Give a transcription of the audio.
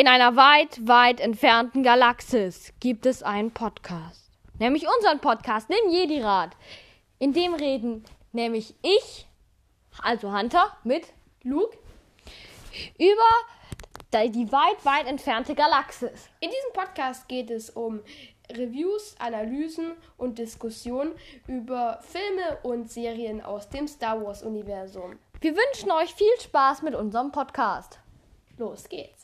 In einer weit, weit entfernten Galaxis gibt es einen Podcast. Nämlich unseren Podcast, den Jedi-Rat. In dem reden nämlich ich, also Hunter, mit Luke, über die weit, weit entfernte Galaxis. In diesem Podcast geht es um Reviews, Analysen und Diskussionen über Filme und Serien aus dem Star Wars-Universum. Wir wünschen euch viel Spaß mit unserem Podcast. Los geht's.